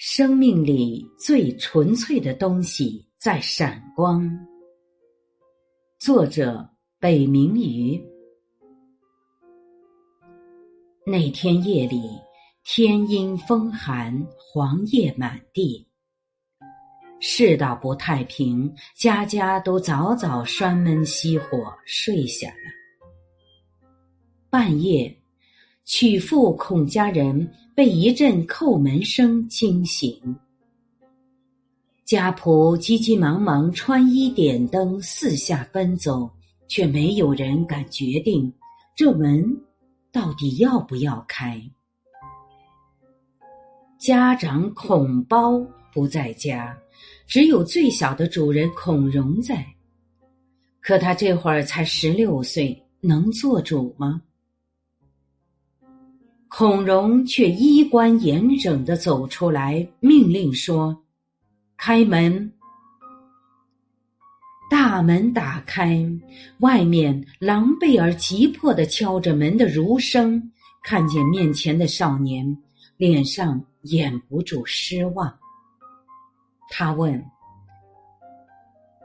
生命里最纯粹的东西在闪光。作者：北冥鱼。那天夜里，天阴风寒，黄叶满地，世道不太平，家家都早早拴门熄火睡下了。半夜。曲阜孔家人被一阵叩门声惊醒，家仆急急忙忙穿衣点灯，四下奔走，却没有人敢决定这门到底要不要开。家长孔包不在家，只有最小的主人孔融在。可他这会儿才十六岁，能做主吗？孔融却衣冠严整的走出来，命令说：“开门！”大门打开，外面狼狈而急迫的敲着门的儒生看见面前的少年，脸上掩不住失望。他问：“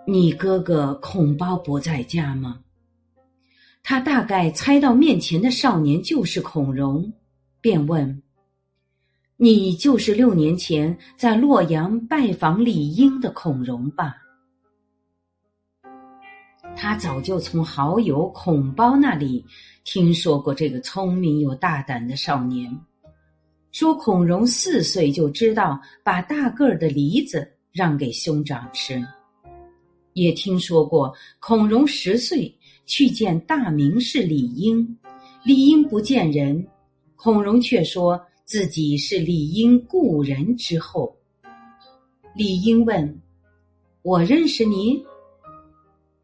你哥哥孔包不在家吗？”他大概猜到面前的少年就是孔融。便问：“你就是六年前在洛阳拜访李英的孔融吧？”他早就从好友孔包那里听说过这个聪明又大胆的少年，说孔融四岁就知道把大个儿的梨子让给兄长吃，也听说过孔融十岁去见大名士李英，李英不见人。孔融却说自己是李英故人之后。李英问：“我认识你？”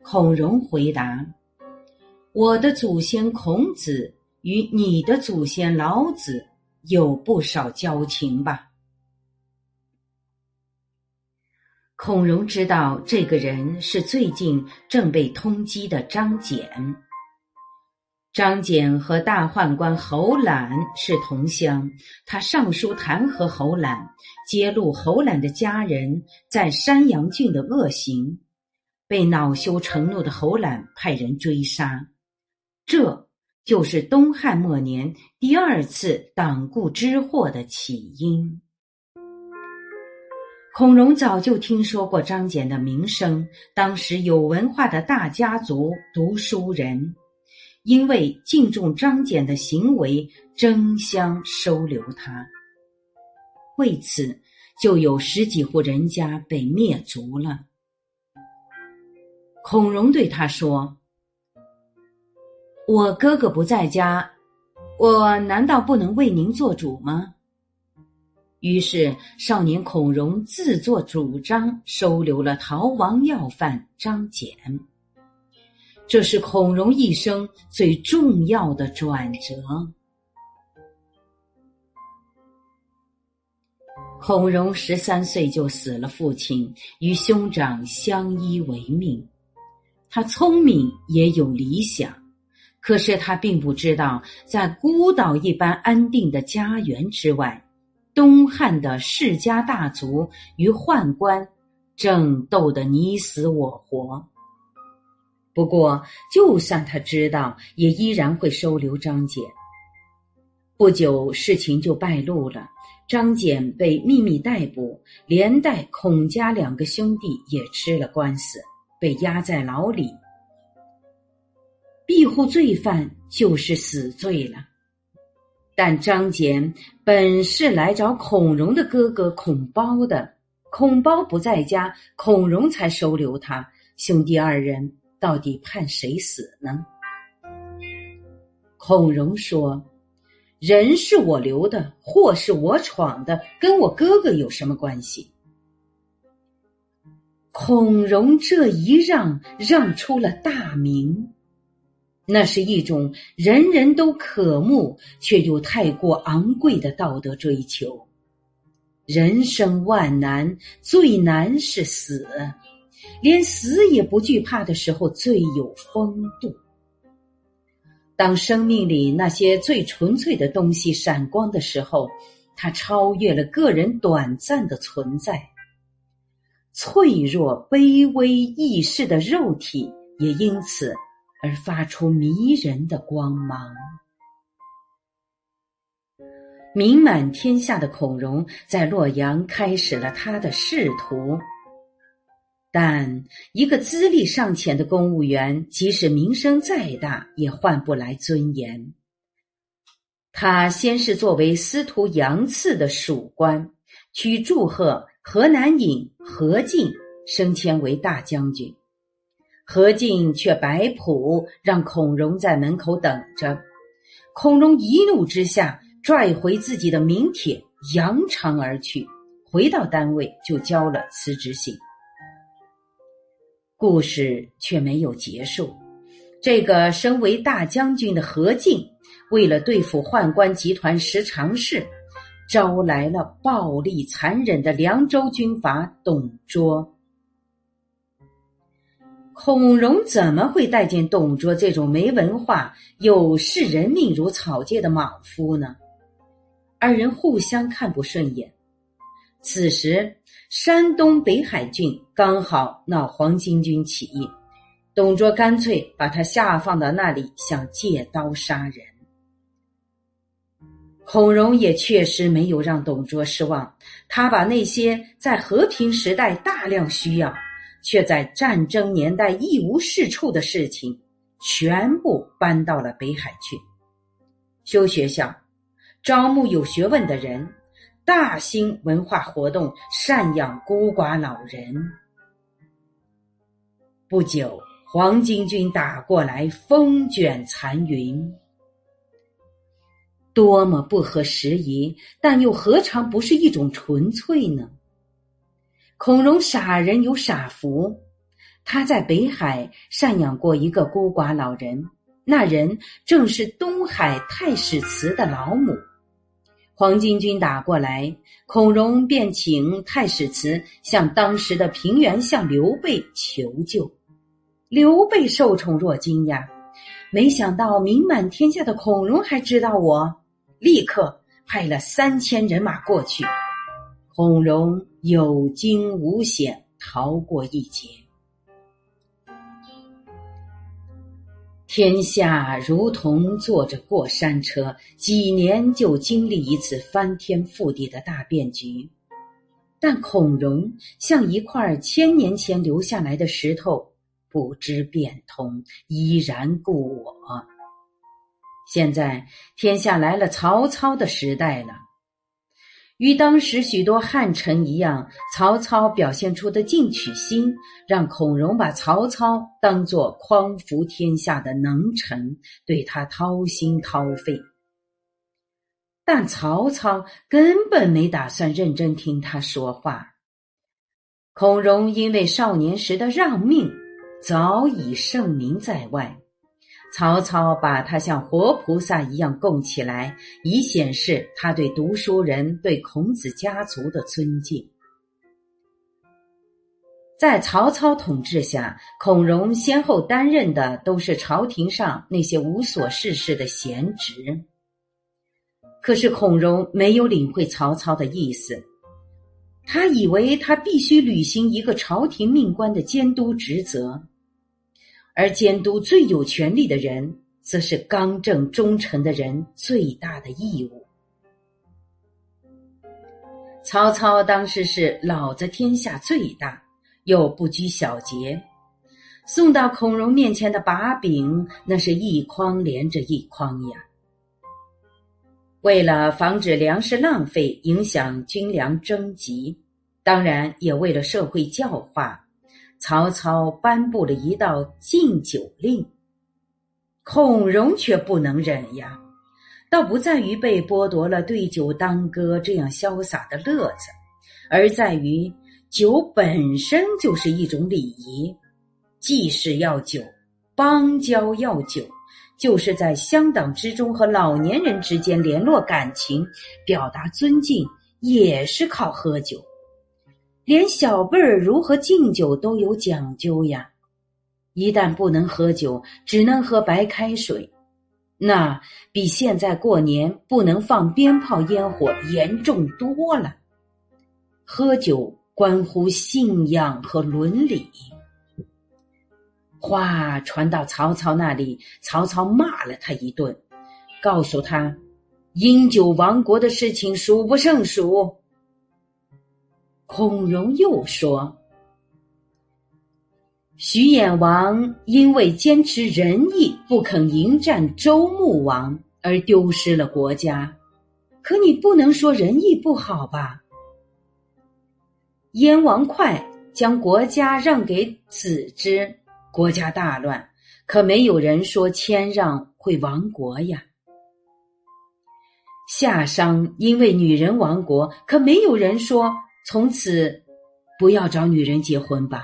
孔融回答：“我的祖先孔子与你的祖先老子有不少交情吧？”孔融知道这个人是最近正被通缉的张謇。张謇和大宦官侯览是同乡，他上书弹劾侯览，揭露侯览的家人在山阳郡的恶行，被恼羞成怒的侯览派人追杀，这就是东汉末年第二次党锢之祸的起因。孔融早就听说过张謇的名声，当时有文化的大家族读书人。因为敬重张謇的行为，争相收留他。为此，就有十几户人家被灭族了。孔融对他说：“我哥哥不在家，我难道不能为您做主吗？”于是，少年孔融自作主张收留了逃亡要犯张謇。这是孔融一生最重要的转折。孔融十三岁就死了父亲，与兄长相依为命。他聪明也有理想，可是他并不知道，在孤岛一般安定的家园之外，东汉的世家大族与宦官正斗得你死我活。不过，就算他知道，也依然会收留张俭。不久，事情就败露了，张俭被秘密逮捕，连带孔家两个兄弟也吃了官司，被压在牢里。庇护罪犯就是死罪了。但张俭本是来找孔融的哥哥孔包的，孔包不在家，孔融才收留他。兄弟二人。到底判谁死呢？孔融说：“人是我留的，祸是我闯的，跟我哥哥有什么关系？”孔融这一让，让出了大名，那是一种人人都渴慕却又太过昂贵的道德追求。人生万难，最难是死。连死也不惧怕的时候，最有风度。当生命里那些最纯粹的东西闪光的时候，它超越了个人短暂的存在。脆弱、卑微、易逝的肉体也因此而发出迷人的光芒。名满天下的孔融在洛阳开始了他的仕途，但一个资历尚浅的公务员，即使名声再大，也换不来尊严。他先是作为司徒杨赐的属官，去祝贺河南尹何进升迁为大将军，何进却摆谱让孔融在门口等着，孔融一怒之下。拽回自己的名帖，扬长而去。回到单位就交了辞职信。故事却没有结束。这个身为大将军的何进，为了对付宦官集团十常侍，招来了暴力残忍的凉州军阀董卓。孔融怎么会待见董卓这种没文化又视人命如草芥的莽夫呢？二人互相看不顺眼。此时，山东北海郡刚好闹黄巾军起义，董卓干脆把他下放到那里，想借刀杀人。孔融也确实没有让董卓失望，他把那些在和平时代大量需要，却在战争年代一无是处的事情，全部搬到了北海去，修学校。招募有学问的人，大兴文化活动，赡养孤寡老人。不久，黄巾军打过来，风卷残云。多么不合时宜，但又何尝不是一种纯粹呢？孔融傻人有傻福，他在北海赡养过一个孤寡老人，那人正是东海太史慈的老母。黄巾军打过来，孔融便请太史慈向当时的平原相刘备求救。刘备受宠若惊呀，没想到名满天下的孔融还知道我，立刻派了三千人马过去。孔融有惊无险，逃过一劫。天下如同坐着过山车，几年就经历一次翻天覆地的大变局。但孔融像一块千年前留下来的石头，不知变通，依然故我。现在天下来了曹操的时代了。与当时许多汉臣一样，曹操表现出的进取心，让孔融把曹操当作匡扶天下的能臣，对他掏心掏肺。但曹操根本没打算认真听他说话。孔融因为少年时的让命，早已盛名在外。曹操把他像活菩萨一样供起来，以显示他对读书人、对孔子家族的尊敬。在曹操统治下，孔融先后担任的都是朝廷上那些无所事事的闲职。可是孔融没有领会曹操的意思，他以为他必须履行一个朝廷命官的监督职责。而监督最有权力的人，则是刚正忠诚的人最大的义务。曹操当时是老子天下最大，又不拘小节，送到孔融面前的把柄，那是一筐连着一筐呀。为了防止粮食浪费，影响军粮征集，当然也为了社会教化。曹操颁布了一道禁酒令，孔融却不能忍呀。倒不在于被剥夺了对酒当歌这样潇洒的乐子，而在于酒本身就是一种礼仪。祭祀要酒，邦交要酒，就是在乡党之中和老年人之间联络感情、表达尊敬，也是靠喝酒。连小辈儿如何敬酒都有讲究呀！一旦不能喝酒，只能喝白开水。那比现在过年不能放鞭炮烟火严重多了。喝酒关乎信仰和伦理。话传到曹操那里，曹操骂了他一顿，告诉他饮酒亡国的事情数不胜数。孔融又说。徐衍王因为坚持仁义，不肯迎战周穆王，而丢失了国家。可你不能说仁义不好吧？燕王哙将国家让给子之，国家大乱，可没有人说谦让会亡国呀。夏商因为女人亡国，可没有人说从此不要找女人结婚吧。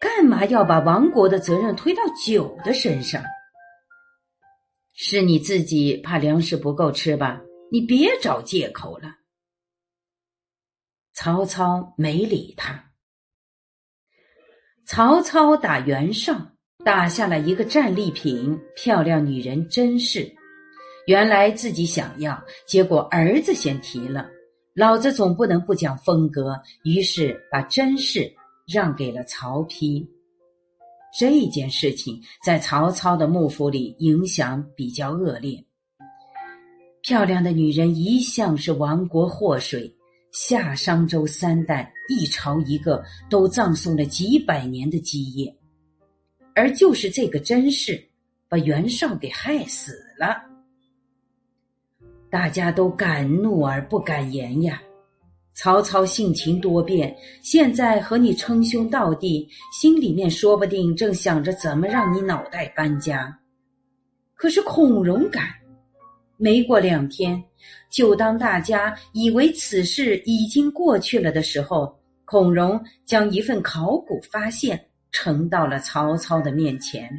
干嘛要把亡国的责任推到酒的身上？是你自己怕粮食不够吃吧？你别找借口了。曹操没理他。曹操打袁绍，打下了一个战利品——漂亮女人甄氏。原来自己想要，结果儿子先提了。老子总不能不讲风格，于是把甄氏。让给了曹丕，这件事情在曹操的幕府里影响比较恶劣。漂亮的女人一向是亡国祸水，夏商周三代一朝一个都葬送了几百年的基业，而就是这个甄氏把袁绍给害死了，大家都敢怒而不敢言呀。曹操性情多变，现在和你称兄道弟，心里面说不定正想着怎么让你脑袋搬家。可是孔融敢，没过两天，就当大家以为此事已经过去了的时候，孔融将一份考古发现呈到了曹操的面前。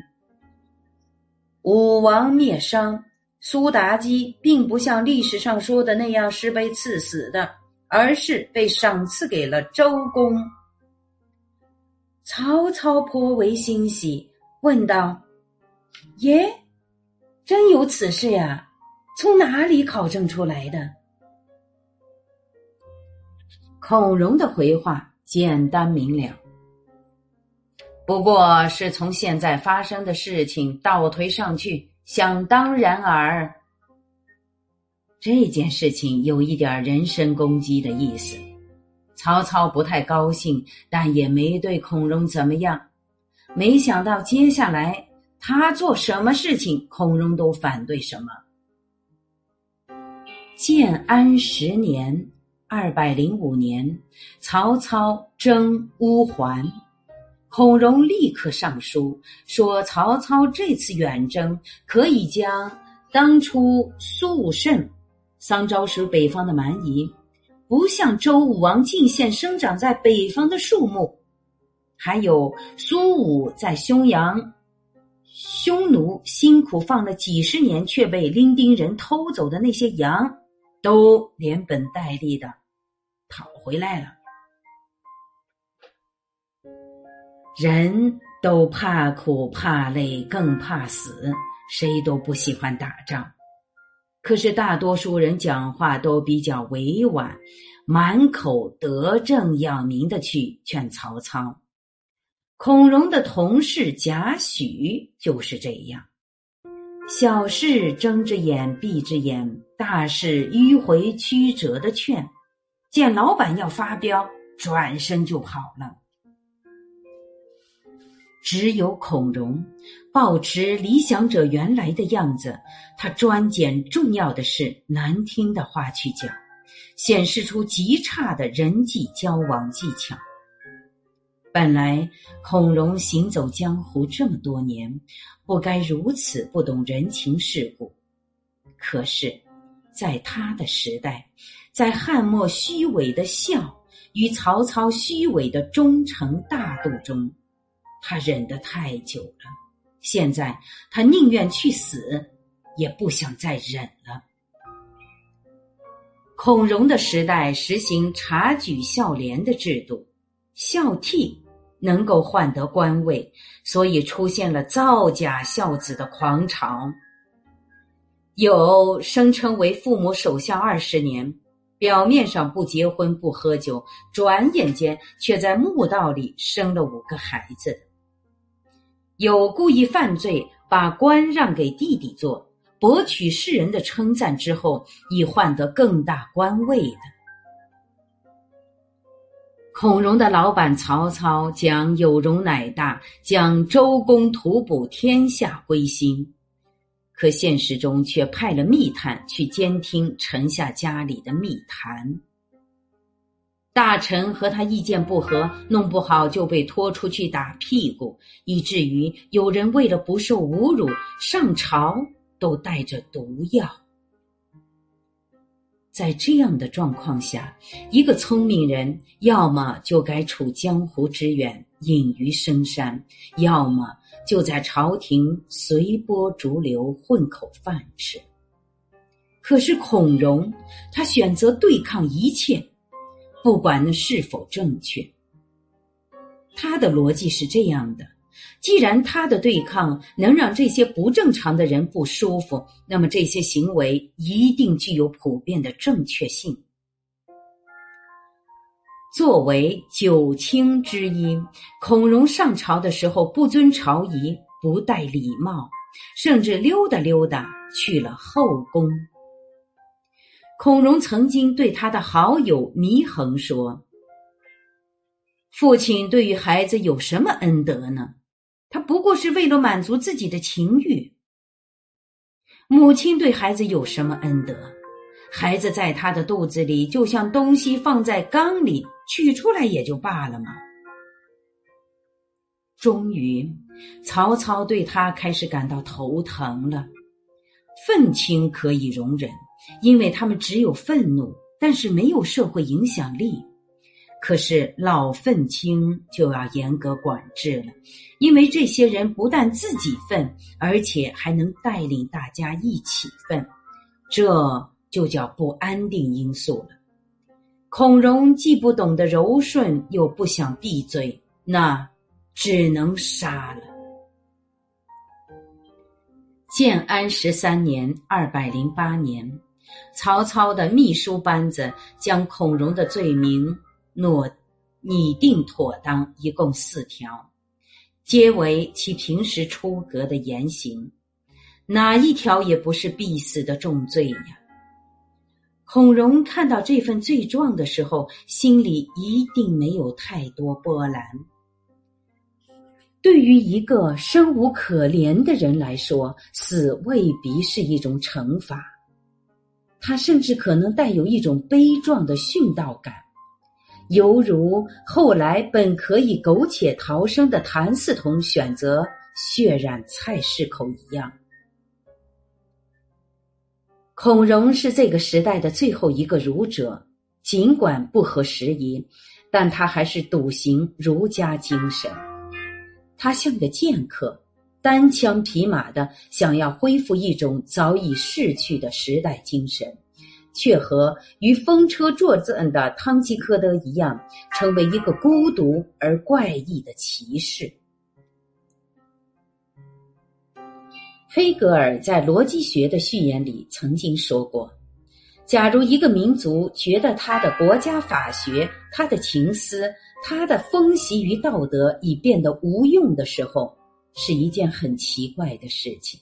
武王灭商，苏妲己并不像历史上说的那样是被赐死的。而是被赏赐给了周公。曹操颇为欣喜，问道：“耶，真有此事呀？从哪里考证出来的？”孔融的回话简单明了，不过是从现在发生的事情倒推上去，想当然尔。这件事情有一点人身攻击的意思，曹操不太高兴，但也没对孔融怎么样。没想到接下来他做什么事情，孔融都反对什么。建安十年（二百零五年），曹操征乌桓，孔融立刻上书说：曹操这次远征可以将当初肃慎。桑昭时北方的蛮夷，不像周武王进献生长在北方的树木，还有苏武在匈阳，匈奴辛苦放了几十年却被丁丁人偷走的那些羊，都连本带利的讨回来了。人都怕苦怕累，更怕死，谁都不喜欢打仗。可是大多数人讲话都比较委婉，满口德政要明的去劝曹操。孔融的同事贾诩就是这样，小事睁只眼闭只眼，大事迂回曲折的劝，见老板要发飙，转身就跑了。只有孔融，保持理想者原来的样子。他专拣重要的事、难听的话去讲，显示出极差的人际交往技巧。本来孔融行走江湖这么多年，不该如此不懂人情世故。可是，在他的时代，在汉末虚伪的孝与曹操虚伪的忠诚大度中。他忍得太久了，现在他宁愿去死，也不想再忍了。孔融的时代实行察举孝廉的制度，孝悌能够换得官位，所以出现了造假孝子的狂潮。有声称为父母守孝二十年，表面上不结婚不喝酒，转眼间却在墓道里生了五个孩子；有故意犯罪，把官让给弟弟做，博取世人的称赞之后，以换得更大官位的。孔融的老板曹操讲有容乃大，将周公吐哺天下归心。可现实中却派了密探去监听臣下家里的密谈，大臣和他意见不合，弄不好就被拖出去打屁股，以至于有人为了不受侮辱，上朝都带着毒药。在这样的状况下，一个聪明人要么就该处江湖之远，隐于深山，要么。就在朝廷随波逐流混口饭吃。可是孔融，他选择对抗一切，不管那是否正确。他的逻辑是这样的：既然他的对抗能让这些不正常的人不舒服，那么这些行为一定具有普遍的正确性。作为九卿之一，孔融上朝的时候不遵朝仪，不戴礼帽，甚至溜达溜达去了后宫。孔融曾经对他的好友祢衡说：“父亲对于孩子有什么恩德呢？他不过是为了满足自己的情欲。母亲对孩子有什么恩德？孩子在他的肚子里，就像东西放在缸里。”取出来也就罢了嘛。终于，曹操对他开始感到头疼了。愤青可以容忍，因为他们只有愤怒，但是没有社会影响力。可是老愤青就要严格管制了，因为这些人不但自己愤，而且还能带领大家一起愤，这就叫不安定因素了。孔融既不懂得柔顺，又不想闭嘴，那只能杀了。建安十三年（二百零八年），曹操的秘书班子将孔融的罪名诺拟定妥当，一共四条，皆为其平时出格的言行，哪一条也不是必死的重罪呀。孔融看到这份罪状的时候，心里一定没有太多波澜。对于一个生无可怜的人来说，死未必是一种惩罚，他甚至可能带有一种悲壮的殉道感，犹如后来本可以苟且逃生的谭嗣同选择血染菜市口一样。孔融是这个时代的最后一个儒者，尽管不合时宜，但他还是笃行儒家精神。他像个剑客，单枪匹马的想要恢复一种早已逝去的时代精神，却和与风车作战的汤吉诃德一样，成为一个孤独而怪异的骑士。黑格尔在逻辑学的序言里曾经说过：“假如一个民族觉得他的国家法学、他的情思、他的风习与道德已变得无用的时候，是一件很奇怪的事情。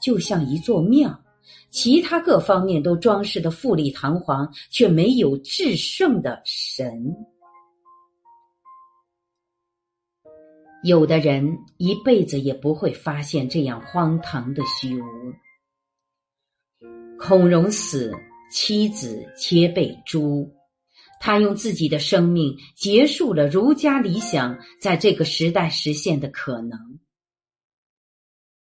就像一座庙，其他各方面都装饰的富丽堂皇，却没有至圣的神。”有的人一辈子也不会发现这样荒唐的虚无。孔融死，妻子皆被诛，他用自己的生命结束了儒家理想在这个时代实现的可能。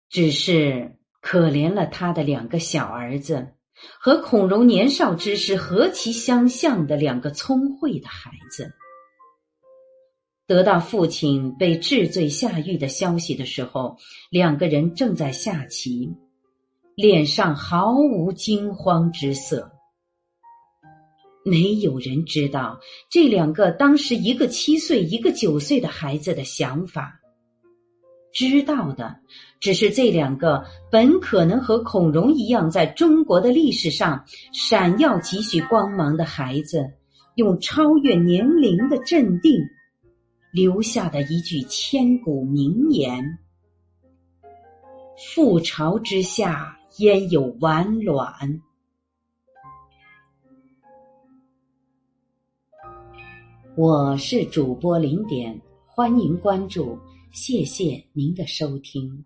只是可怜了他的两个小儿子，和孔融年少之时何其相像的两个聪慧的孩子。得到父亲被治罪下狱的消息的时候，两个人正在下棋，脸上毫无惊慌之色。没有人知道这两个当时一个七岁、一个九岁的孩子的想法。知道的只是这两个本可能和孔融一样在中国的历史上闪耀几许光芒的孩子，用超越年龄的镇定留下的一句千古名言：“覆巢之下焉有完卵。”我是主播零点，欢迎关注，谢谢您的收听。